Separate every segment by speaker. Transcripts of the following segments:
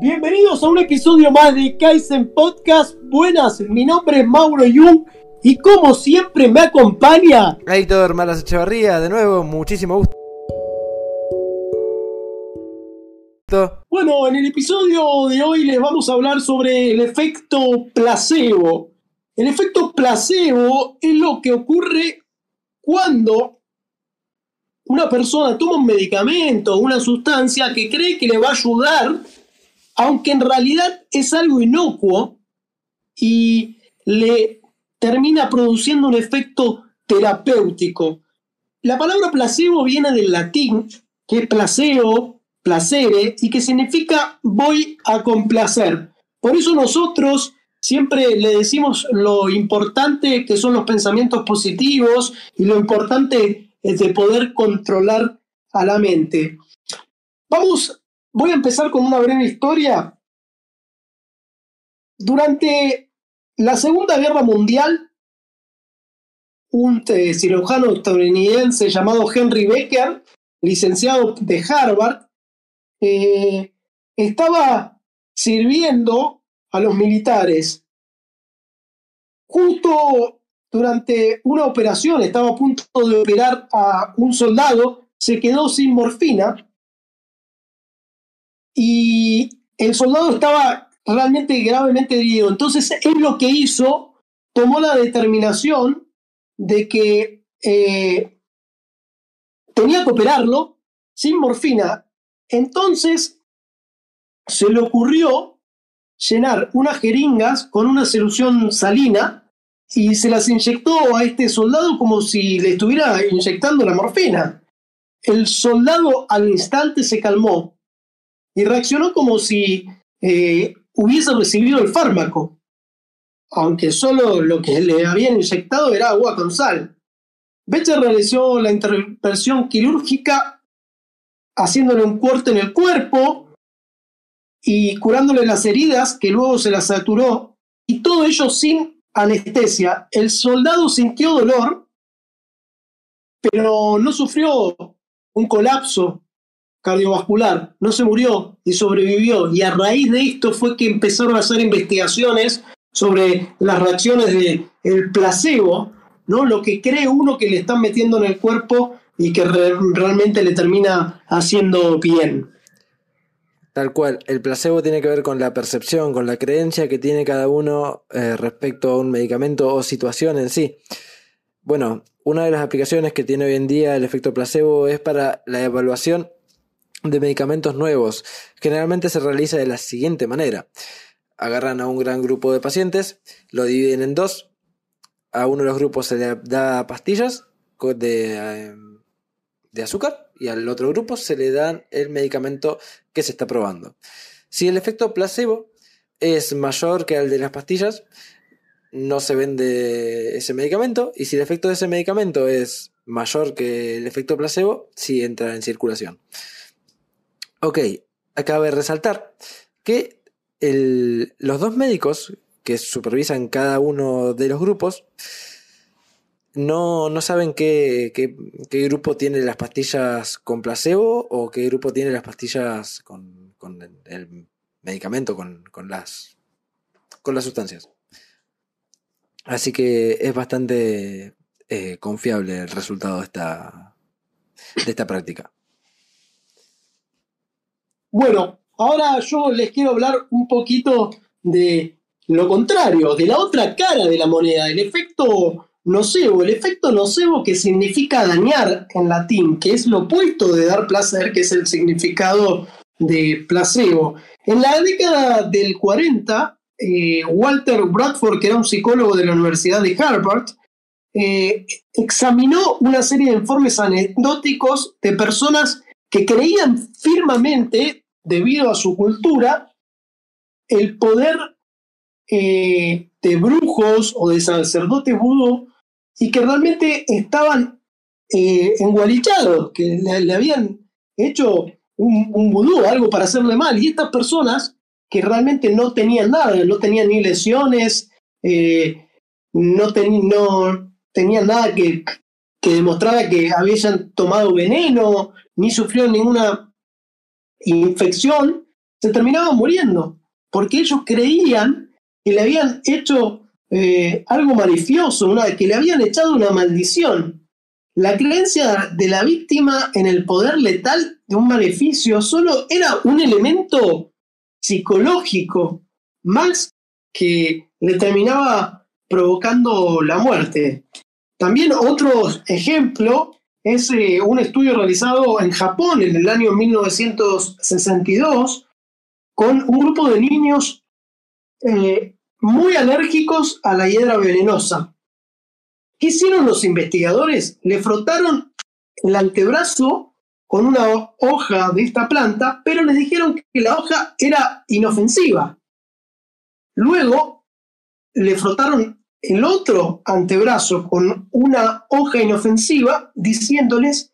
Speaker 1: Bienvenidos a un episodio más de Kaizen Podcast. Buenas, mi nombre es Mauro Jung y como siempre me acompaña
Speaker 2: Héctor Malas Echevarría, de nuevo, muchísimo gusto.
Speaker 1: Bueno, en el episodio de hoy les vamos a hablar sobre el efecto placebo. El efecto placebo es lo que ocurre cuando una persona toma un medicamento una sustancia que cree que le va a ayudar, aunque en realidad es algo inocuo y le termina produciendo un efecto terapéutico. La palabra placebo viene del latín, que es placebo, placere, y que significa voy a complacer. Por eso nosotros siempre le decimos lo importante que son los pensamientos positivos y lo importante es de poder controlar a la mente. Vamos, voy a empezar con una breve historia. Durante la Segunda Guerra Mundial, un eh, cirujano estadounidense llamado Henry Becker, licenciado de Harvard, eh, estaba sirviendo a los militares. Justo durante una operación, estaba a punto de operar a un soldado, se quedó sin morfina y el soldado estaba realmente gravemente herido. Entonces él lo que hizo, tomó la determinación de que eh, tenía que operarlo sin morfina. Entonces se le ocurrió llenar unas jeringas con una solución salina y se las inyectó a este soldado como si le estuviera inyectando la morfina. El soldado al instante se calmó y reaccionó como si eh, hubiese recibido el fármaco, aunque solo lo que le habían inyectado era agua con sal. Becher realizó la intervención quirúrgica haciéndole un corte en el cuerpo y curándole las heridas que luego se las saturó, y todo ello sin anestesia. El soldado sintió dolor, pero no sufrió un colapso cardiovascular, no se murió y sobrevivió. Y a raíz de esto fue que empezaron a hacer investigaciones sobre las reacciones del el placebo, ¿no? lo que cree uno que le están metiendo en el cuerpo y que realmente le termina haciendo bien.
Speaker 2: Tal cual, el placebo tiene que ver con la percepción, con la creencia que tiene cada uno eh, respecto a un medicamento o situación en sí. Bueno, una de las aplicaciones que tiene hoy en día el efecto placebo es para la evaluación de medicamentos nuevos. Generalmente se realiza de la siguiente manera. Agarran a un gran grupo de pacientes, lo dividen en dos. A uno de los grupos se le da pastillas de, eh, de azúcar y al otro grupo se le dan el medicamento que se está probando. Si el efecto placebo es mayor que el de las pastillas, no se vende ese medicamento y si el efecto de ese medicamento es mayor que el efecto placebo, sí entra en circulación. Ok, acaba de resaltar que los dos médicos que supervisan cada uno de los grupos no, saben qué, grupo tiene las pastillas con placebo o qué grupo tiene las pastillas con, el medicamento, con, las, con las sustancias. Así que es bastante eh, confiable el resultado de esta, de esta práctica.
Speaker 1: Bueno, ahora yo les quiero hablar un poquito de lo contrario, de la otra cara de la moneda, el efecto nocebo, el efecto nocebo que significa dañar en latín, que es lo opuesto de dar placer, que es el significado de placebo. En la década del 40, eh, Walter Bradford, que era un psicólogo de la Universidad de Harvard, eh, examinó una serie de informes anecdóticos de personas que creían firmemente, debido a su cultura, el poder eh, de brujos o de sacerdotes vudú y que realmente estaban eh, engualichados, que le, habían hecho un, vudú, algo para hacerle mal. Y estas personas que realmente no tenían nada, no tenían ni lesiones, eh, no, no tenían nada que, que demostrara que habían tomado veneno, ni sufrieron ninguna infección, se terminaban muriendo, porque ellos creían que le habían hecho eh, algo malicioso, una, que le habían echado una maldición. La creencia de la víctima en el poder letal de un maleficio solo era un elemento psicológico, más que le terminaba provocando la muerte. También otro ejemplo es eh, un estudio realizado en Japón en el año 1962 con un grupo de niños eh, muy alérgicos a la hiedra venenosa. ¿Qué hicieron los investigadores? Le frotaron el antebrazo con una hoja de esta planta, pero les dijeron que la hoja era inofensiva. Luego le frotaron el otro antebrazo con una hoja inofensiva, diciéndoles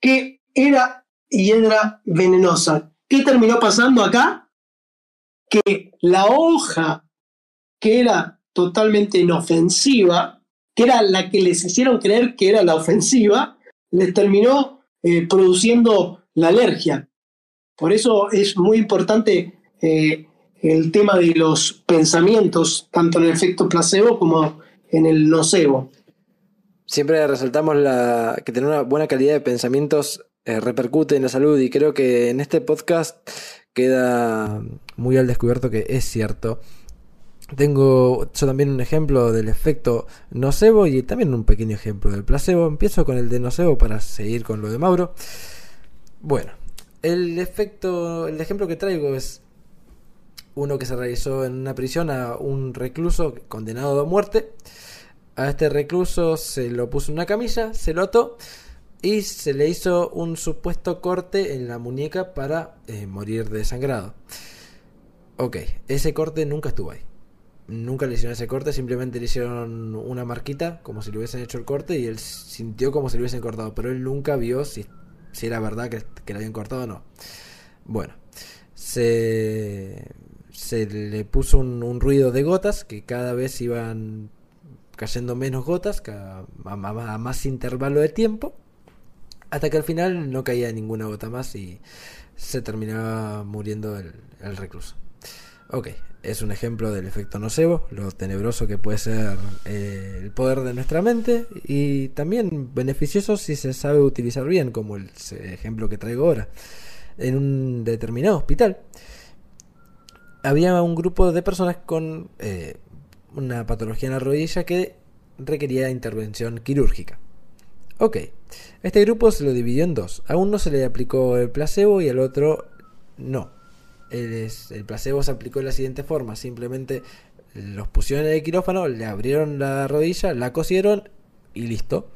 Speaker 1: que era hiedra venenosa. ¿Qué terminó pasando acá? Que la hoja que era totalmente inofensiva, que era la que les hicieron creer que era la ofensiva, les terminó eh, produciendo la alergia. Por eso es muy importante eh, el tema de los pensamientos, tanto en el efecto placebo como en el nocebo.
Speaker 2: Siempre resaltamos la, que tener una buena calidad de pensamientos eh, repercute en la salud y creo que en este podcast queda muy al descubierto que es cierto. Tengo yo también un ejemplo del efecto nocebo y también un pequeño ejemplo del placebo. Empiezo con el de nocebo para seguir con lo de Mauro. Bueno, el efecto, el ejemplo que traigo es uno que se realizó en una prisión a un recluso condenado a muerte. A este recluso se lo puso una camilla, se lo ató y se le hizo un supuesto corte en la muñeca para eh, morir desangrado. Ok, ese corte nunca estuvo ahí. Nunca le hicieron ese corte, simplemente le hicieron una marquita como si le hubiesen hecho el corte y él sintió como si le hubiesen cortado, pero él nunca vio si, si era verdad que, que le habían cortado o no. Bueno, se se le puso un, ruido de gotas que cada vez iban cayendo menos gotas a, más intervalo de tiempo hasta que al final no caía ninguna gota más y se terminaba muriendo el, recluso. Ok, es un ejemplo del efecto nocebo, lo tenebroso que puede ser eh, el poder de nuestra mente y también beneficioso si se sabe utilizar bien, como el ejemplo que traigo ahora, en un determinado hospital había un grupo de personas con eh, una patología en la rodilla que requería intervención quirúrgica. Ok, este grupo se lo dividió en dos. A uno se le aplicó el placebo y al otro no. El, el placebo se aplicó de la siguiente forma, simplemente los pusieron en el quirófano, le abrieron la rodilla, la cosieron y listo.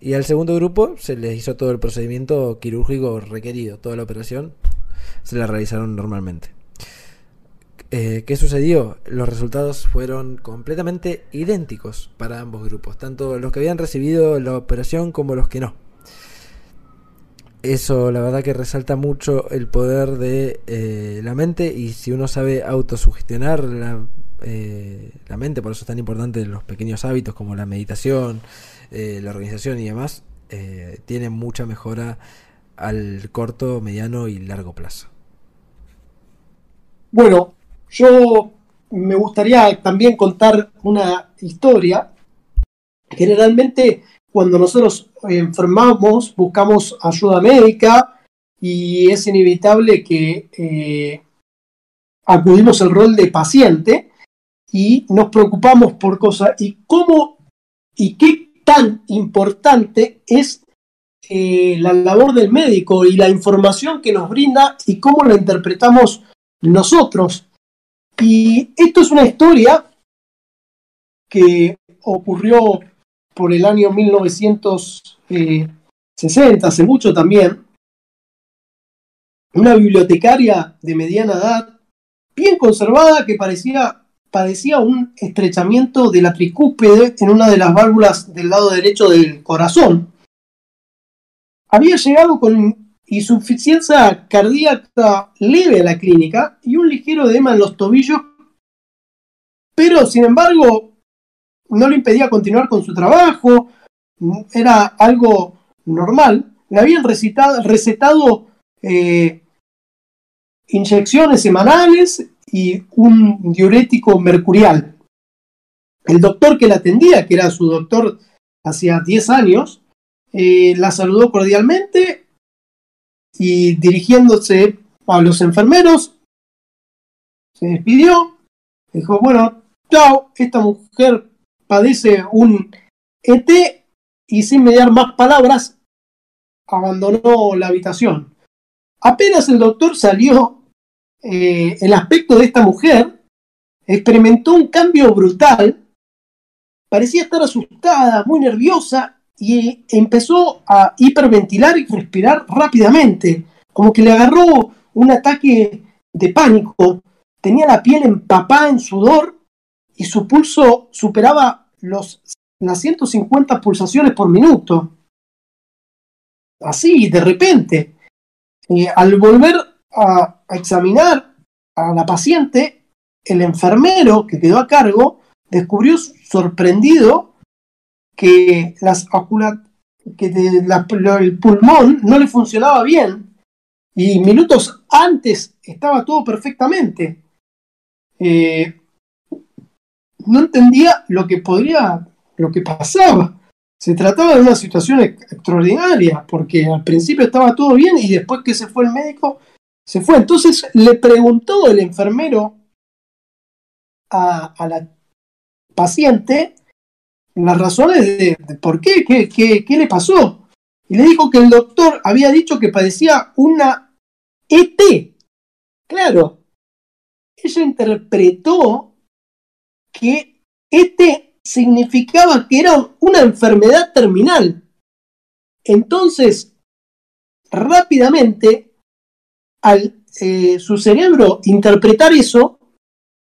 Speaker 2: Y al segundo grupo se les hizo todo el procedimiento quirúrgico requerido, toda la operación se la realizaron normalmente. Eh, ¿Qué sucedió? Los resultados fueron completamente idénticos para ambos grupos, tanto los que habían recibido la operación como los que no. Eso la verdad que resalta mucho el poder de eh, la mente y si uno sabe autosugestionar la, eh, la mente, por eso es tan importante los pequeños hábitos como la meditación, la organización y demás, tiene mucha mejora al corto, mediano y largo plazo.
Speaker 1: Bueno, yo me gustaría también contar una historia. Generalmente cuando nosotros enfermamos buscamos ayuda médica y es inevitable que eh, acudimos al rol de paciente y nos preocupamos por cosas y cómo y qué tan importante es eh, la labor del médico y la información que nos brinda y cómo la interpretamos nosotros y esto es una historia que ocurrió por el año 1960, hace mucho también. Una bibliotecaria de mediana edad, bien conservada, que parecía, padecía un estrechamiento de la tricúpide en una de las válvulas del lado derecho del corazón. Había llegado con insuficiencia cardíaca leve a la clínica y un ligero edema en los tobillos, pero sin embargo no le impedía continuar con su trabajo, era algo normal. Le habían recetado, eh, inyecciones semanales y un diurético mercurial. El doctor que la atendía, que era su doctor hacía 10 años, eh, la saludó cordialmente y dirigiéndose a los enfermeros, se despidió, dijo, bueno, chao, esta mujer padece un ET y sin mediar más palabras, abandonó la habitación. Apenas el doctor salió, eh, el aspecto de esta mujer experimentó un cambio brutal, parecía estar asustada, muy nerviosa y empezó a hiperventilar y respirar rápidamente, como que le agarró un ataque de pánico, tenía la piel empapada en sudor y su pulso superaba los, las 150 pulsaciones por minuto. Así, de repente. al volver a examinar a la paciente, el enfermero que quedó a cargo descubrió sorprendido que, las que el pulmón no le funcionaba bien y minutos antes estaba todo perfectamente. Eh, no entendía lo que podría, lo que pasaba. Se trataba de una situación extraordinaria, porque al principio estaba todo bien y después que se fue el médico, se fue. Entonces le preguntó el enfermero a, la paciente las razones de, por qué, qué, qué, le pasó. Y le dijo que el doctor había dicho que padecía una ET. Claro, ella interpretó que ET significaba que era una enfermedad terminal. Entonces, rápidamente, al eh, su cerebro interpretar eso,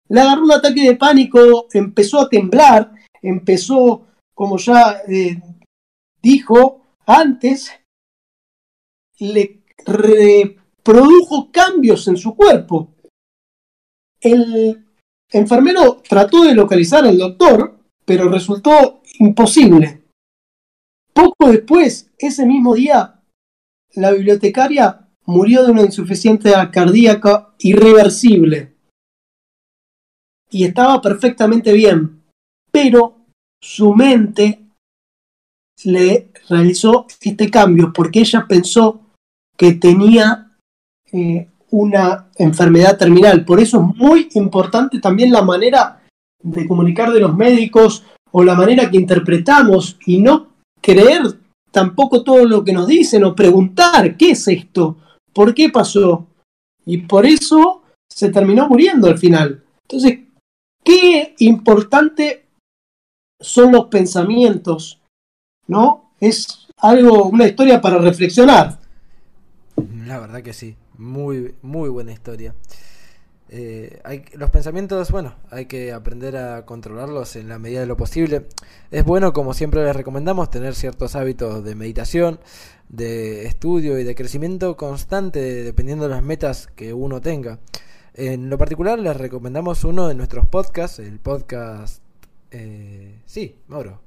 Speaker 1: le agarró un ataque de pánico, empezó a temblar, empezó, como ya eh, dijo antes, le produjo cambios en su cuerpo. El enfermero trató de localizar al doctor, pero resultó imposible. Poco después, ese mismo día, la bibliotecaria murió de una insuficiencia cardíaca irreversible. Y estaba perfectamente bien, pero su mente le realizó este cambio porque ella pensó que tenía eh, una enfermedad terminal. Por eso es muy importante también la manera de comunicar de los médicos o la manera que interpretamos y no creer tampoco todo lo que nos dicen o preguntar qué es esto, por qué pasó. Y por eso se terminó muriendo al final. Entonces, qué importante son los pensamientos, ¿no? Es algo, una historia para reflexionar.
Speaker 2: La verdad que sí. Muy, muy buena historia. Eh, los pensamientos, bueno, hay que aprender a controlarlos en la medida de lo posible. Es bueno, como siempre les recomendamos, tener ciertos hábitos de meditación, de estudio y de crecimiento constante dependiendo de las metas que uno tenga. En lo particular les recomendamos uno de nuestros podcasts, el podcast... Eh, sí, Mauro.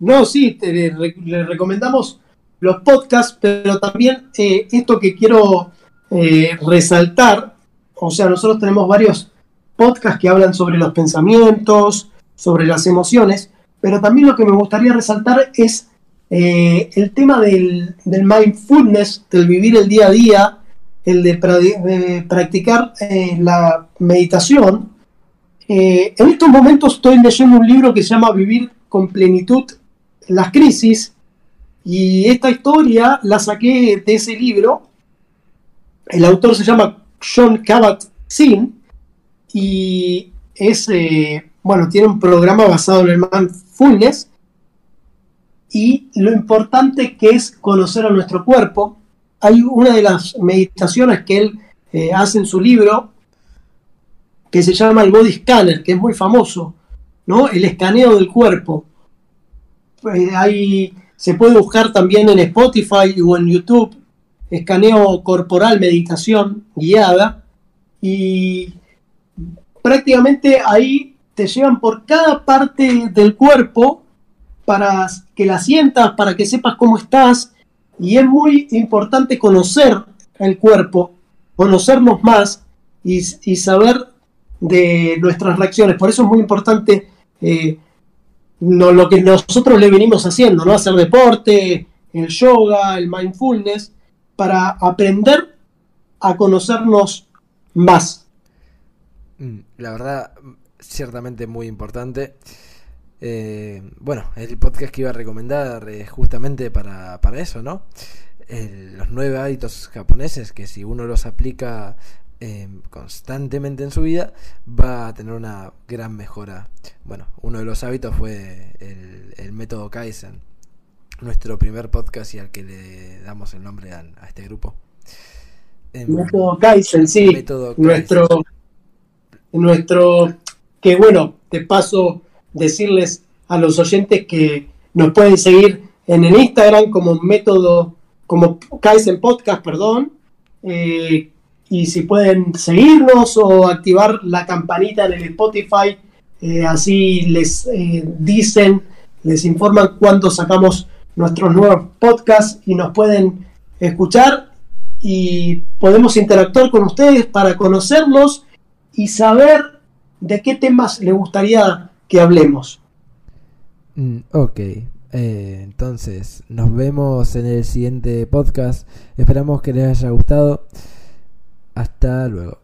Speaker 1: No, sí, le recomendamos los podcasts, pero también eh, esto que quiero eh, resaltar, o sea, nosotros tenemos varios podcasts que hablan sobre los pensamientos, sobre las emociones, pero también lo que me gustaría resaltar es eh, el tema del, mindfulness, del vivir el día a día, el de, practicar la meditación. En estos momentos estoy leyendo un libro que se llama Vivir con plenitud las crisis, y esta historia la saqué de ese libro. El autor se llama John Kabat-Zinn y es, eh, bueno, tiene un programa basado en el mindfulness y lo importante que es conocer a nuestro cuerpo. Hay una de las meditaciones que él eh, hace en su libro que se llama el body scanner, que es muy famoso, ¿no? El escaneo del cuerpo. Eh, hay se puede buscar también en Spotify o en YouTube, escaneo corporal, meditación guiada, y prácticamente ahí te llevan por cada parte del cuerpo para que la sientas, para que sepas cómo estás, y es muy importante conocer el cuerpo. conocernos más y, y saber de nuestras reacciones. Por eso es muy importante eh, no, lo que nosotros le venimos haciendo, ¿no? Hacer deporte, el yoga, el mindfulness, para aprender a conocernos más.
Speaker 2: Mm, la verdad, ciertamente muy importante. Eh, bueno, el podcast que iba a recomendar es justamente para, para eso, ¿no? los nueve hábitos japoneses que si uno los aplica Em, constantemente en su vida, va a tener una gran mejora. Bueno, uno de los hábitos fue el, método Kaizen, nuestro primer podcast y al que le damos el nombre a, este grupo.
Speaker 1: Em, método Kaizen, sí. Nuestro, nuestro, que bueno, te paso decirles a los oyentes que nos pueden seguir en el Instagram como método, como Kaizen Podcast, perdón. Eh, y si pueden seguirnos o activar la campanita en el Spotify, eh, así les eh, dicen, les informan cuando sacamos nuestros nuevos podcasts y nos pueden escuchar y podemos interactuar con ustedes para conocerlos y saber de qué temas les gustaría que hablemos.
Speaker 2: Mm, ok, eh, entonces nos vemos en el siguiente podcast. Esperamos que les haya gustado. Hasta luego.